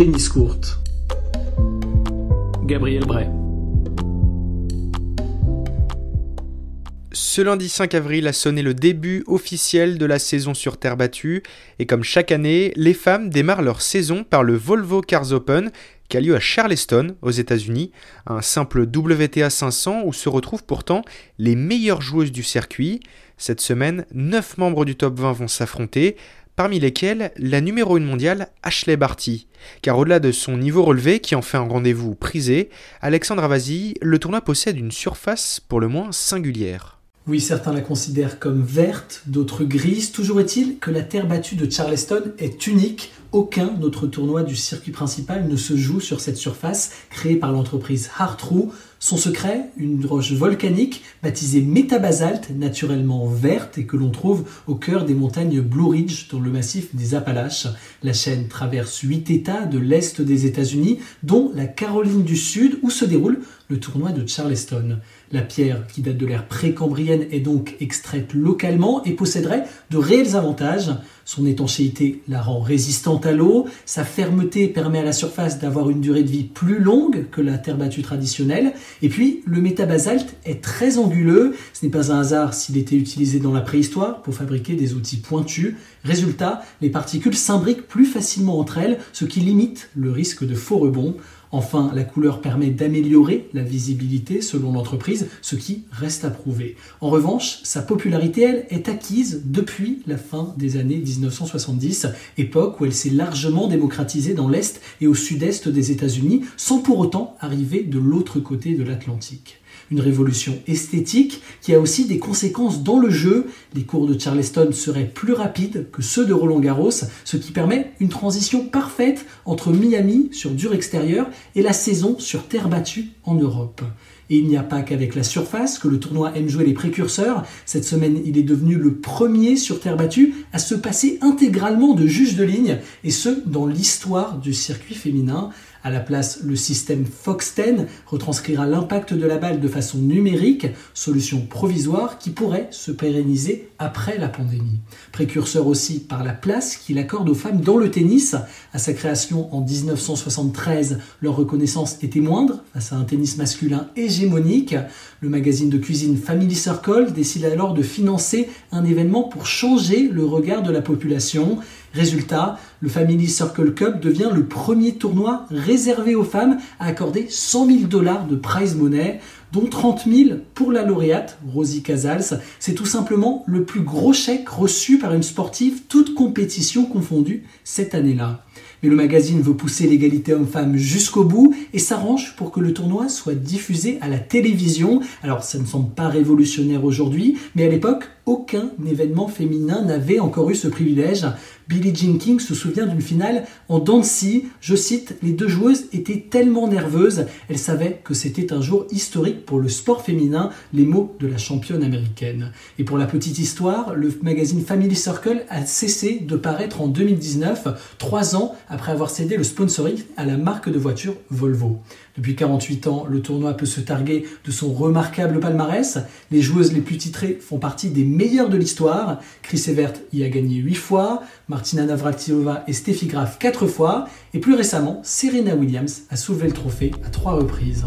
tennis court. Gabriel Bray. Ce lundi 5 avril a sonné le début officiel de la saison sur terre battue et comme chaque année, les femmes démarrent leur saison par le Volvo Cars Open qui a lieu à Charleston aux États-Unis, un simple WTA 500 où se retrouvent pourtant les meilleures joueuses du circuit. Cette semaine, 9 membres du top 20 vont s'affronter, parmi lesquels la numéro 1 mondiale Ashley Barty. Car au-delà de son niveau relevé qui en fait un rendez-vous prisé, Alexandre Avasi, le tournoi possède une surface pour le moins singulière. Oui, certains la considèrent comme verte, d'autres grise. Toujours est-il que la terre battue de Charleston est unique. Aucun autre tournoi du circuit principal ne se joue sur cette surface créée par l'entreprise Hartrue. Son secret, une roche volcanique baptisée métabasalte, naturellement verte et que l'on trouve au cœur des montagnes Blue Ridge dans le massif des Appalaches. La chaîne traverse huit États de l'Est des États-Unis, dont la Caroline du Sud où se déroule le tournoi de Charleston. La pierre, qui date de l'ère précambrienne, est donc extraite localement et posséderait de réels avantages. Son étanchéité la rend résistante à l'eau, sa fermeté permet à la surface d'avoir une durée de vie plus longue que la terre battue traditionnelle, et puis le métabasalte est très anguleux, ce n'est pas un hasard s'il était utilisé dans la préhistoire pour fabriquer des outils pointus. Résultat, les particules s'imbriquent plus facilement entre elles, ce qui limite le risque de faux rebond. Enfin, la couleur permet d'améliorer la visibilité selon l'entreprise, ce qui reste à prouver. En revanche, sa popularité, elle, est acquise depuis la fin des années 1970, époque où elle s'est largement démocratisée dans l'Est et au sud-est des États-Unis, sans pour autant arriver de l'autre côté de l'Atlantique une révolution esthétique qui a aussi des conséquences dans le jeu. Les cours de Charleston seraient plus rapides que ceux de Roland Garros, ce qui permet une transition parfaite entre Miami sur dur extérieur et la saison sur terre battue en Europe. Et il n'y a pas qu'avec la surface que le tournoi aime jouer les précurseurs. Cette semaine, il est devenu le premier sur terre battue à se passer intégralement de juge de ligne, et ce, dans l'histoire du circuit féminin. À la place, le système Fox 10 retranscrira l'impact de la balle de façon numérique, solution provisoire qui pourrait se pérenniser après la pandémie. Précurseur aussi par la place qu'il accorde aux femmes dans le tennis. À sa création en 1973, leur reconnaissance était moindre face à un tennis masculin hégémonique. Le magazine de cuisine Family Circle décide alors de financer un événement pour changer le regard de la population. Résultat, le Family Circle Cup devient le premier tournoi réservé aux femmes à accorder 100 000 dollars de prize money, dont 30 000 pour la lauréate, Rosie Casals. C'est tout simplement le plus gros chèque reçu par une sportive, toute compétition confondue, cette année-là. Mais le magazine veut pousser l'égalité homme-femme jusqu'au bout et s'arrange pour que le tournoi soit diffusé à la télévision. Alors ça ne semble pas révolutionnaire aujourd'hui, mais à l'époque, aucun événement féminin n'avait encore eu ce privilège. Billie Jean King se souvient d'une finale en Dancy. Je cite, les deux joueuses étaient tellement nerveuses, elles savaient que c'était un jour historique pour le sport féminin, les mots de la championne américaine. Et pour la petite histoire, le magazine Family Circle a cessé de paraître en 2019, trois ans après avoir cédé le sponsoring à la marque de voiture Volvo. Depuis 48 ans, le tournoi peut se targuer de son remarquable palmarès. Les joueuses les plus titrées font partie des meilleures de l'histoire. Chris Evert y a gagné 8 fois, Martina Navratilova et Steffi Graf 4 fois, et plus récemment, Serena Williams a soulevé le trophée à 3 reprises.